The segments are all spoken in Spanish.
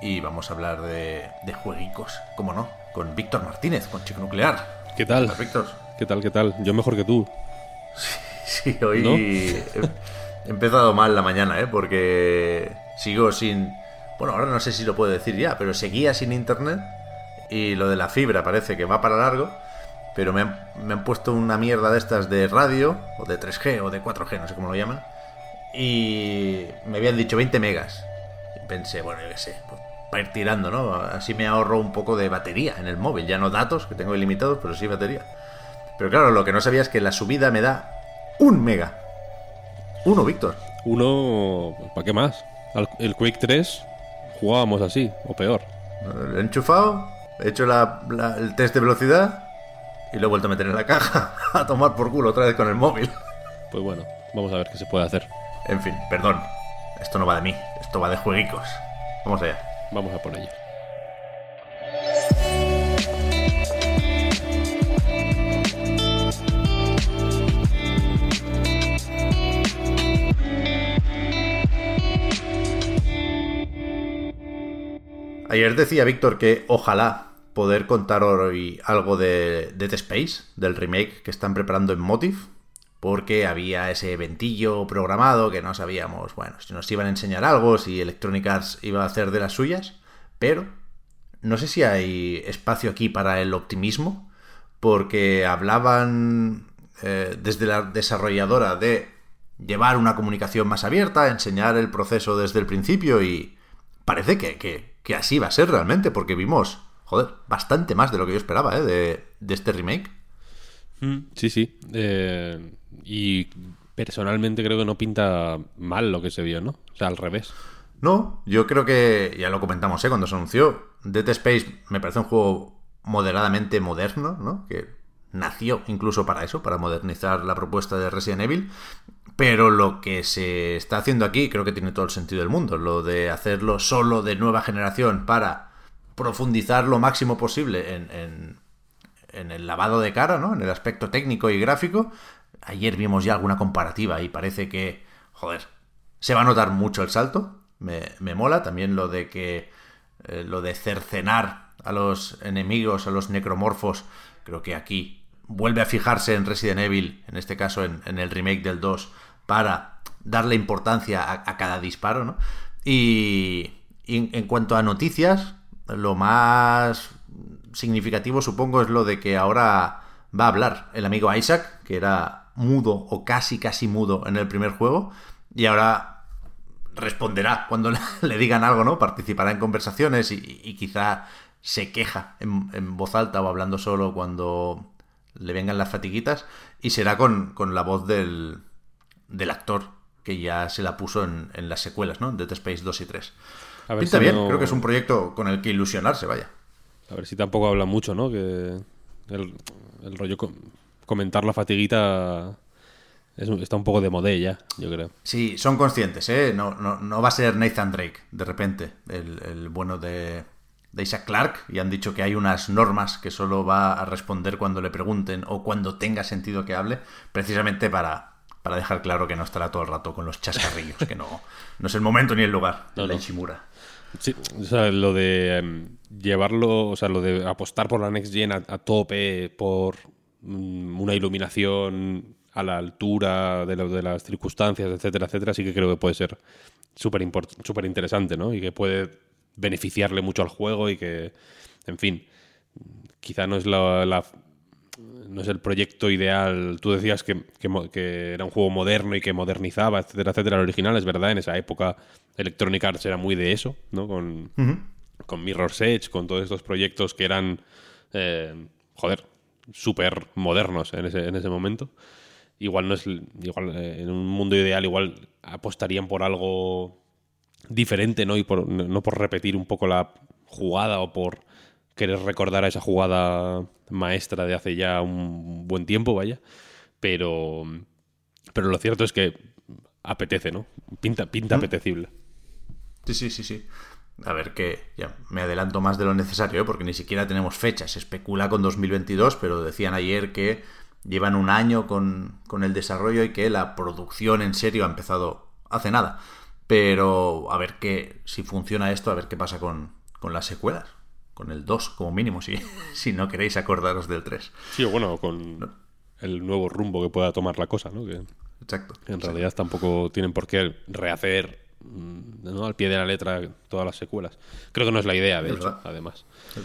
y vamos a hablar de, de jueguicos, como no, con Víctor Martínez, con Chico Nuclear. ¿Qué tal? Víctor. ¿Qué tal? ¿Qué tal? Yo mejor que tú. Sí, hoy ¿No? he, he empezado mal la mañana, ¿eh? Porque sigo sin... Bueno, ahora no sé si lo puedo decir ya, pero seguía sin internet y lo de la fibra parece que va para largo, pero me han, me han puesto una mierda de estas de radio, o de 3G, o de 4G, no sé cómo lo llaman, y me habían dicho 20 megas. Pensé, bueno, yo qué sé, pues, para ir tirando, ¿no? Así me ahorro un poco de batería en el móvil, ya no datos, que tengo ilimitados, pero sí batería. Pero claro, lo que no sabía es que la subida me da un mega. Uno, Víctor. Uno, ¿para qué más? El Quake 3 jugábamos así, o peor. Lo he enchufado, he hecho la- la- el test de velocidad y lo he vuelto a meter en la caja a tomar por culo otra vez con el móvil. Pues bueno, vamos a ver qué se puede hacer. En fin, perdón. Esto no va de mí, esto va de jueguicos. Vamos allá. Vamos a por ello. Ayer decía Víctor que ojalá poder contar hoy algo de Dead Space, del remake que están preparando en Motive, porque había ese eventillo programado que no sabíamos, bueno, si nos iban a enseñar algo, si Electronic Arts iba a hacer de las suyas, pero no sé si hay espacio aquí para el optimismo, porque hablaban eh, desde la desarrolladora de llevar una comunicación más abierta, enseñar el proceso desde el principio y parece que, que- que así va a ser realmente, porque vimos, joder, bastante más de lo que yo esperaba ¿eh? de, de este remake. Sí, sí. Eh, y personalmente creo que no pinta mal lo que se vio, ¿no? O sea, al revés. No, yo creo que ya lo comentamos ¿eh? cuando se anunció. Dead Space me parece un juego moderadamente moderno, ¿no? Que nació incluso para eso, para modernizar la propuesta de Resident Evil. Pero lo que se está haciendo aquí creo que tiene todo el sentido del mundo. Lo de hacerlo solo de nueva generación para profundizar lo máximo posible en, en- en el lavado de cara, ¿no? En el aspecto técnico y gráfico. Ayer vimos ya alguna comparativa y parece que, joder, se va a notar mucho el salto. Me, me mola también lo de que eh, lo de cercenar a los enemigos, a los necromorfos. Creo que aquí vuelve a fijarse en Resident Evil, en este caso en, en el remake del 2, para darle importancia a, cada disparo, ¿no? Y, en cuanto a noticias, lo más significativo supongo es lo de que ahora va a hablar el amigo Isaac, que era mudo o casi casi mudo en el primer juego, y ahora responderá cuando le, digan algo, ¿no? Participará en conversaciones y, y quizá se queja en, en voz alta o hablando solo cuando le vengan las fatiguitas y será con, con la voz del, del actor que ya se la puso en, en las secuelas, ¿no? Dead Space 2 y 3. A ver Pinta si bien, no- creo que es un proyecto con el que ilusionarse, vaya. A ver si tampoco habla mucho, ¿no? Que el, el rollo com- comentar la fatiguita es está un poco de modé ya, yo creo. Sí, son conscientes, ¿eh? No, no, no va a ser Nathan Drake, de repente, el, el bueno de, de Isaac Clarke, y han dicho que hay unas normas que solo va a responder cuando le pregunten o cuando tenga sentido que hable, precisamente para, para dejar claro que no estará todo el rato con los chascarrillos, que no, no es el momento ni el lugar de No, la no. Sí, o sea, lo de em, llevarlo, o sea, lo de apostar por la Next Gen a, a tope, por mm, una iluminación a la altura de, lo- de las circunstancias, etcétera, etcétera, sí que creo que puede ser súper interesante, ¿no? Y que puede beneficiarle mucho al juego y que, en fin, quizá no es la- no es el proyecto ideal. Tú decías que, que era un juego moderno y que modernizaba, etcétera, etcétera. El original es verdad, en esa época Electronic Arts era muy de eso, ¿no? Con, con Mirror's Edge, con todos estos proyectos que eran, eh, joder, súper modernos en ese, en ese momento. Igual no es, igual eh, en un mundo ideal igual apostarían por algo diferente, ¿no? Y por, no por repetir un poco la jugada o por querer recordar a esa jugada maestra de hace ya un buen tiempo, vaya. Pero, pero lo cierto es que apetece, ¿no? Pinta, pinta apetecible. Sí, sí, sí, sí. A ver que ya me adelanto más de lo necesario, ¿eh? porque ni siquiera tenemos fechas. Se especula con 2022, pero decían ayer que llevan un año con, con, el desarrollo y que la producción en serio ha empezado hace nada. Pero a ver qué, si funciona esto, a ver qué pasa con, con las secuelas. Con el 2 como mínimo, si, si no queréis acordaros del 3. Sí, o bueno, con el nuevo rumbo que pueda tomar la cosa, ¿no? Que exacto. En realidad tampoco tienen por qué rehacer mm, ¿no? al pie de la letra todas las secuelas. Creo que no es la idea, de hecho, además. Es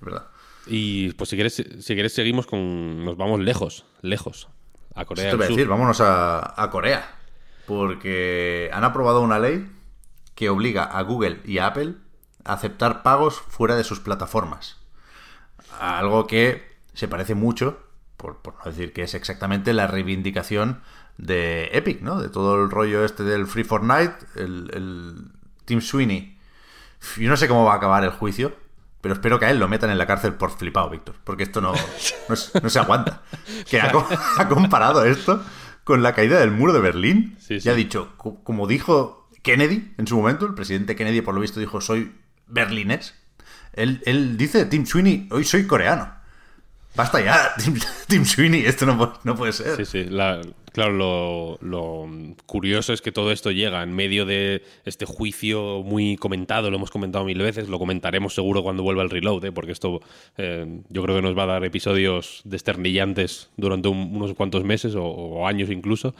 verdad. Y pues si quieres, si quieres seguimos con... Nos vamos lejos, lejos. A Corea Esto del voy a decir, vámonos a, a Corea. Porque han aprobado una ley que obliga a Google y a Apple aceptar pagos fuera de sus plataformas. Algo que se parece mucho, por, por, no decir que es exactamente la reivindicación de Epic, ¿no? De todo el rollo este del Free Fortnite, el, el Team Sweeney. Yo no sé cómo va a acabar el juicio, pero espero que a él lo metan en la cárcel por flipado, Víctor, porque esto no, no, no se aguanta. Que ha, ha, comparado esto con la caída del muro de Berlín. Sí, sí. Y ha dicho, como dijo Kennedy en su momento, el presidente Kennedy por lo visto dijo, soy berlinés. Él, él dice, Tim Sweeney, hoy soy coreano. Basta ya, Tim, Tim Sweeney, esto no, no, puede ser. Sí, sí, la, claro, lo, lo, curioso es que todo esto llega en medio de este juicio muy comentado, lo hemos comentado mil veces, lo comentaremos seguro cuando vuelva el reload, ¿eh? porque esto eh, yo creo que nos va a dar episodios desternillantes durante un, unos cuantos meses o, o años incluso,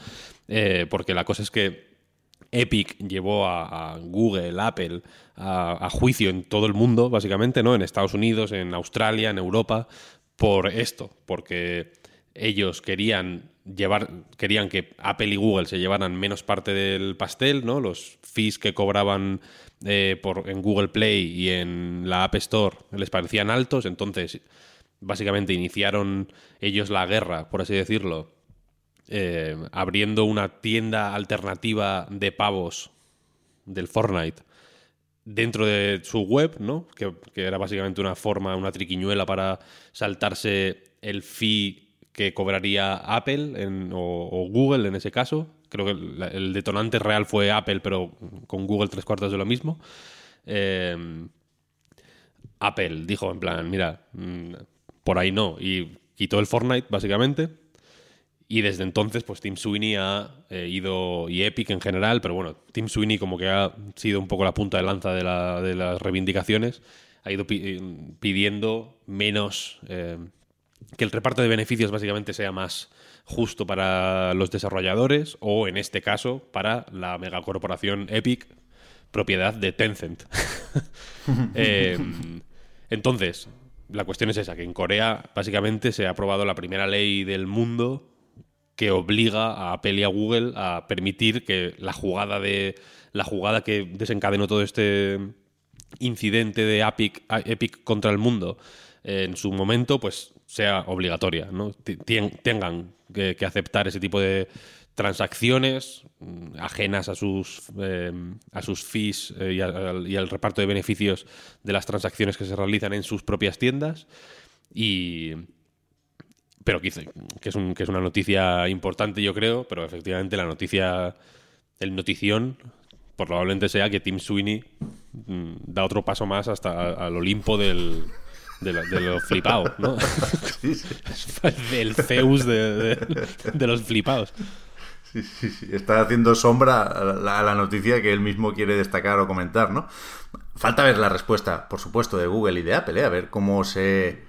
eh, porque la cosa es que Epic llevó a, Google, Apple, a, juicio en todo el mundo, básicamente, ¿no? En Estados Unidos, en Australia, en Europa, por esto, porque ellos querían llevar, querían que Apple y Google se llevaran menos parte del pastel, ¿no? Los fees que cobraban eh, en Google Play y en la App Store les parecían altos, entonces básicamente iniciaron ellos la guerra, por así decirlo, eh, abriendo una tienda alternativa de pavos del Fortnite dentro de su web, ¿no? Que, era básicamente una forma, una triquiñuela para saltarse el fee que cobraría Apple o, Google en ese caso. Creo que el, detonante real fue Apple, pero con Google tres cuartos de lo mismo. Eh, Apple dijo en plan, mira, mmm, por ahí no, y quitó el Fortnite, básicamente. Y desde entonces, pues Tim Sweeney ha eh, ido, y Epic en general, pero bueno, Tim Sweeney como que ha sido un poco la punta de lanza de, la, de las reivindicaciones, ha ido pi pidiendo menos, eh, que el reparto de beneficios básicamente sea más justo para los desarrolladores o en este caso para la megacorporación Epic, propiedad de Tencent. eh, entonces, la cuestión es esa, que en Corea básicamente se ha aprobado la primera ley del mundo que obliga a Apple y a Google a permitir que la jugada de la jugada que desencadenó todo este incidente de Epic, contra el mundo eh, en su momento pues sea obligatoria ¿no? tengan que, aceptar ese tipo de transacciones ajenas a sus eh, a sus fees eh, y, y, al reparto de beneficios de las transacciones que se realizan en sus propias tiendas y pero que, que, es un, que es una noticia importante, yo creo, pero efectivamente la noticia, el notición, probablemente sea que Tim Sweeney mmm, da otro paso más hasta al Olimpo del, de, lo, de los flipados, ¿no? Sí, sí. el Zeus de, de, de los flipados. Sí, sí, sí, está haciendo sombra a la, a la, noticia que él mismo quiere destacar o comentar, ¿no? Falta ver la respuesta, por supuesto, de Google y de Apple, ¿eh? a ver cómo se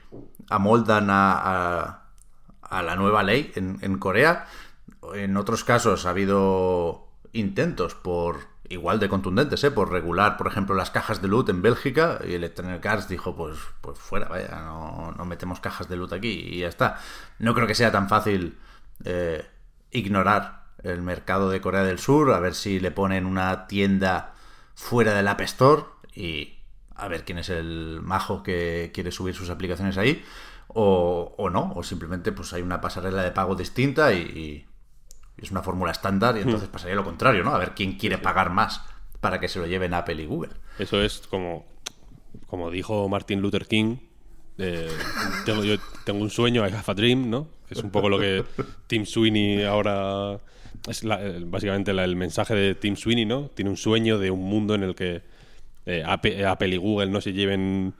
amoldan a, a, a la nueva ley en, en, Corea. En otros casos ha habido intentos por igual de contundentes, ¿eh? por regular, por ejemplo, las cajas de loot en Bélgica y Electronic Arts dijo, pues, pues fuera, vaya, no, no metemos cajas de loot aquí y ya está. No creo que sea tan fácil eh, ignorar el mercado de Corea del Sur, a ver si le ponen una tienda fuera del App Store y a ver quién es el majo que quiere subir sus aplicaciones ahí, o, o no, o simplemente pues hay una pasarela de pago distinta y, y es una fórmula estándar y entonces pasaría lo contrario, ¿no? A ver quién quiere pagar más para que se lo lleven Apple y Google. Eso es como, como dijo Martin Luther King. eh, tengo, yo tengo un sueño, I have a dream, ¿no? Es un poco lo que Tim Sweeney ahora. Es la- básicamente la- el mensaje de Tim Sweeney, ¿no? Tiene un sueño de un mundo en el que eh, Apple, Apple y Google no se lleven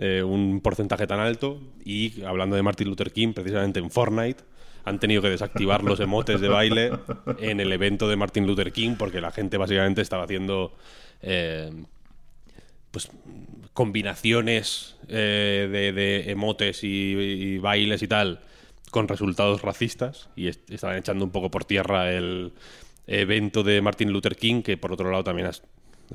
eh, un porcentaje tan alto. Y hablando de Martin Luther King, precisamente en Fortnite, han tenido que desactivar los emotes de baile en el evento de Martin Luther King porque la gente básicamente estaba haciendo. eh, pues combinaciones eh, de, emotes y, bailes y tal con resultados racistas y est- estaban echando un poco por tierra el evento de Martin Luther King que por otro lado también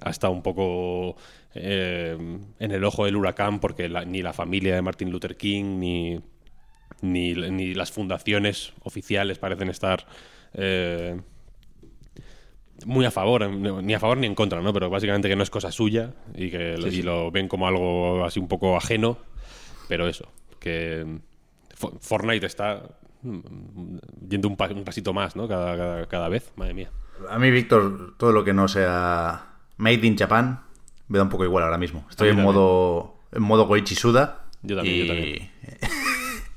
ha estado un poco eh, en el ojo del huracán porque la- ni la familia de Martin Luther King ni, ni, ni las fundaciones oficiales parecen estar eh, muy a favor, ni a favor ni en contra, ¿no? Pero básicamente que no es cosa suya y que lo, y lo ven como algo así un poco ajeno. Pero eso, que Fo- Fortnite está mm, yendo un, pa- un pasito más, ¿no? Cada, cada, cada vez, madre mía. A mí, Víctor, todo lo que no sea Made in Japan me da un poco igual ahora mismo. Estoy en modo, en modo Goichi Suda. Yo también, y... yo también.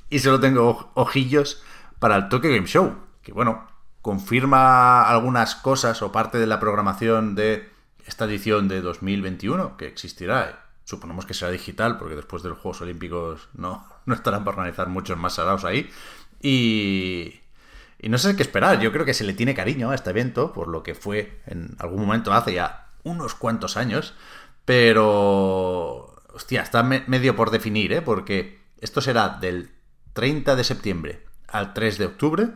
y solo tengo oj- ojillos para el Tokyo Game Show. Que bueno, confirma algunas cosas o parte de la programación de esta edición de 2021 que existirá. Suponemos que será digital porque después de los Juegos Olímpicos no, no estarán para organizar muchos más salados ahí. Y, y no sé qué esperar. Yo creo que se le tiene cariño a este evento por lo que fue en algún momento hace ya unos cuantos años. Pero, hostia, está me- medio por definir, ¿eh? Porque esto será del 30 de septiembre al 3 de octubre.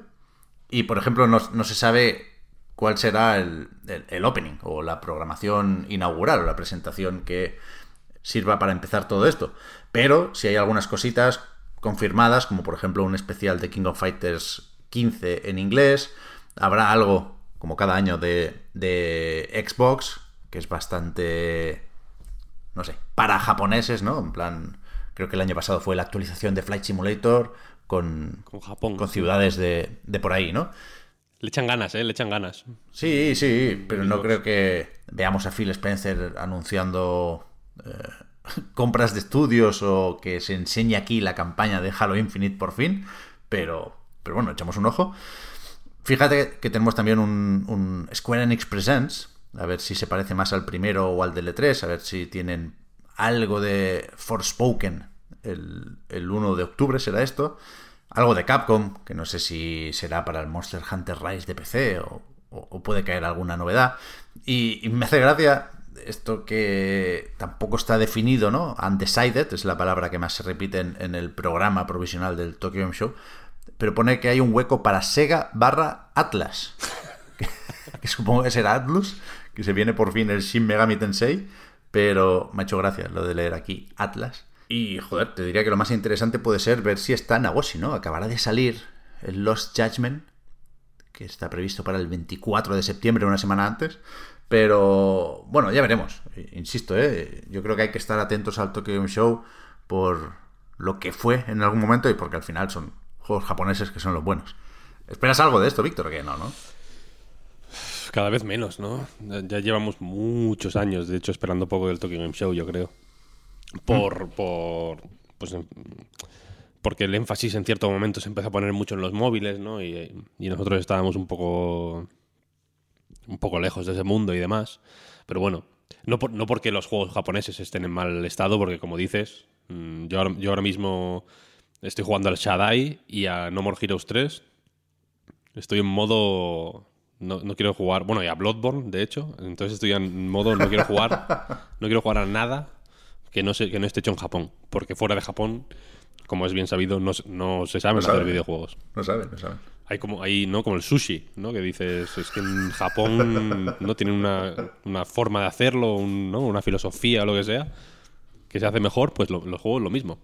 Y, por ejemplo, no, no se sabe cuál será el, el- el opening o la programación inaugural o la presentación que sirva para empezar todo esto. Pero si hay algunas cositas confirmadas, como por ejemplo un especial de King of Fighters 15 en inglés, habrá algo, como cada año, de, de Xbox, que es bastante, no sé, para japoneses, ¿no? En plan, creo que el año pasado fue la actualización de Flight Simulator con, Con Japón. con ciudades de, de por ahí, ¿no? Le echan ganas, ¿eh? Le echan ganas. Sí, sí, pero no creo que veamos a Phil Spencer anunciando eh, compras de estudios o que se enseñe aquí la campaña de Halo Infinite por fin, pero, pero bueno, echamos un ojo. Fíjate que tenemos también un, un Square Enix Presents, a ver si se parece más al primero o al del E3, a ver si tienen algo de Forspoken el, el 1 de octubre será esto. Algo de Capcom, que no sé si será para el Monster Hunter Rise de PC o, puede caer alguna novedad. Y, me hace gracia esto que tampoco está definido, ¿no? Undecided es la palabra que más se repite en, en el programa provisional del Tokyo Game Show. Pero pone que hay un hueco para Sega barra Atlas. Que supongo que será Atlus, que se viene por fin el Shin Megami Tensei, pero me ha hecho gracia lo de leer aquí Atlas. Y joder, te diría que lo más interesante puede ser ver si está Nagoshi, ¿no? Acabará de salir el Lost Judgment, que está previsto para el 24 de septiembre, una semana antes. Pero bueno, ya veremos. Insisto, ¿eh? yo creo que hay que estar atentos al Tokyo Show por lo que fue en algún momento y porque al final son juegos japoneses que son los buenos. ¿Esperas algo de esto, Víctor? Que no, ¿no? Cada vez menos, ¿no? Ya llevamos muchos años, de hecho, esperando poco del Tokyo Game Show, yo creo. Por. por pues, en- porque el énfasis en cierto momento se empezó a poner mucho en los móviles, ¿no? Y, y nosotros estábamos un poco. un poco lejos de ese mundo y demás. Pero bueno, no, por- no porque los juegos japoneses estén en mal estado, porque como dices, mm, yo ahora, yo ahora mismo estoy jugando al Shadai y a No More Heroes 3. Estoy en modo. No, no quiero jugar. Bueno, y a Bloodborne, de hecho. Entonces estoy en modo. No quiero jugar. No quiero jugar a nada que no, se, que no esté hecho en Japón. Porque fuera de Japón, como es bien sabido, no, se- no se saben No hacer saben. videojuegos. No saben, no saben. Hay como hay, ¿no? Como el sushi, ¿no? Que dices, es que en Japón no tienen una, una forma de hacerlo, un- ¿no? Una filosofía o lo que sea, que se hace mejor, pues lo- los juegos lo mismo.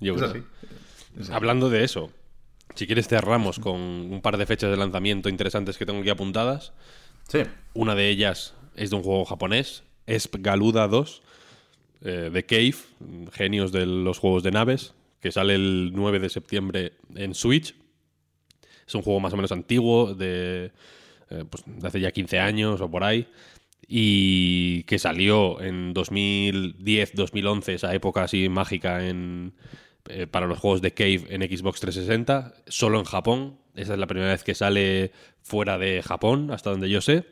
Yo Es creo. así. Hablando de eso, si quieres cerramos con un par de fechas de lanzamiento interesantes que tengo aquí apuntadas. Sí. Una de ellas es de un juego japonés, es Galuda 2. eh, The Cave, genios de los juegos de naves, que sale el 9 de septiembre en Switch. Es un juego más o menos antiguo, de, eh, pues, de hace ya 15 años o por ahí, y que salió en 2010, 2011, esa época así mágica en, eh, para los juegos de Cave en Xbox 360, solo en Japón. Esa es la primera vez que sale fuera de Japón, hasta donde yo sé.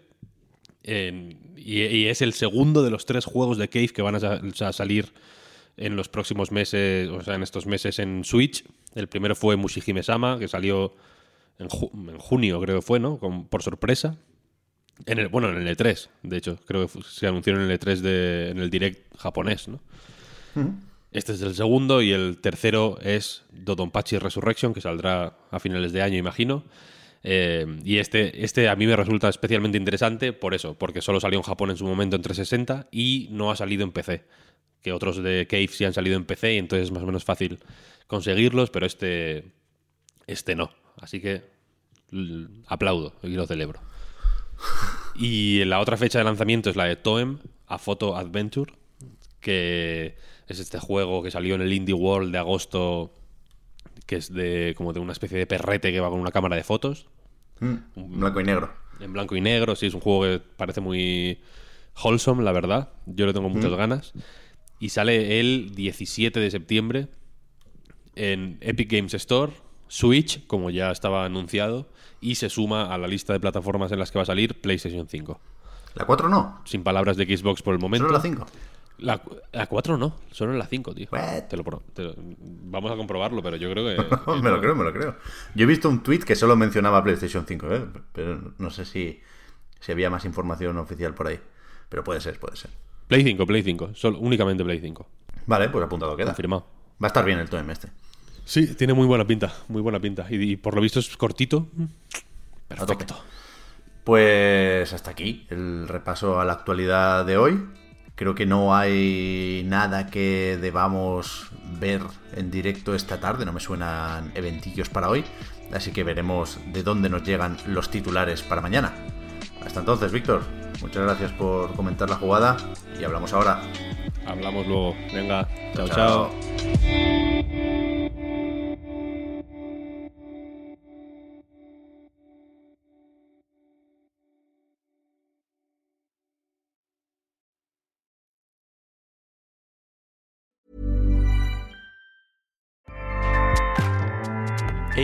Y, es el segundo de los tres juegos de Cave que van a, sa- a salir en los próximos meses, o sea, en estos meses en Switch. El primero fue Mushihime-sama, que salió en, ju- en junio, creo que fue, ¿no? Por sorpresa. En el, bueno, en el E3, de hecho. Creo que se anunció en el E3 de, en el direct japonés, ¿no? Este es el segundo y el tercero es Dodonpachi Resurrection, que saldrá a finales de año, imagino. Eh, y este, este a mí me resulta especialmente interesante por eso, porque solo salió en Japón en su momento en 360 y no ha salido en PC. Que otros de Cave sí han salido en PC y entonces es más o menos fácil conseguirlos, pero este, este no. Así que aplaudo y lo celebro. Y la otra fecha de lanzamiento es la de Toem, A Photo Adventure, que es este juego que salió en el Indie World de agosto, que es de como de una especie de perrete que va con una cámara de fotos, Mm, blanco y negro. en blanco y negro. Sí, es un juego que parece muy wholesome, la verdad. Yo le tengo muchas ganas. Y sale el 17 de septiembre en Epic Games Store, Switch, como ya estaba anunciado, y se suma a la lista de plataformas en las que va a salir PlayStation 5. La 4 no. Sin palabras de Xbox por el momento. Solo la 5. La, cu- la 4 no, solo en la 5, tío. Te lo te lo- vamos a comprobarlo, pero yo creo que. me lo creo, me lo creo. Yo he visto un tweet que solo mencionaba PlayStation 5, ¿eh? pero no sé si, si había más información oficial por ahí. Pero puede ser, puede ser. Play 5, Play 5. Solo, únicamente Play 5. Vale, pues apuntado queda. Confirmado. Va a estar bien el TOEM este. Sí, tiene muy buena pinta, muy buena pinta. Y, y por lo visto es cortito. Tope. Perfecto. Pues hasta aquí el repaso a la actualidad de hoy. Creo que no hay nada que debamos ver en directo esta tarde, no me suenan eventillos para hoy, así que veremos de dónde nos llegan los titulares para mañana. Hasta entonces, Víctor, muchas gracias por comentar la jugada y hablamos ahora. Hablamos luego. Venga, chao. Chao. chao.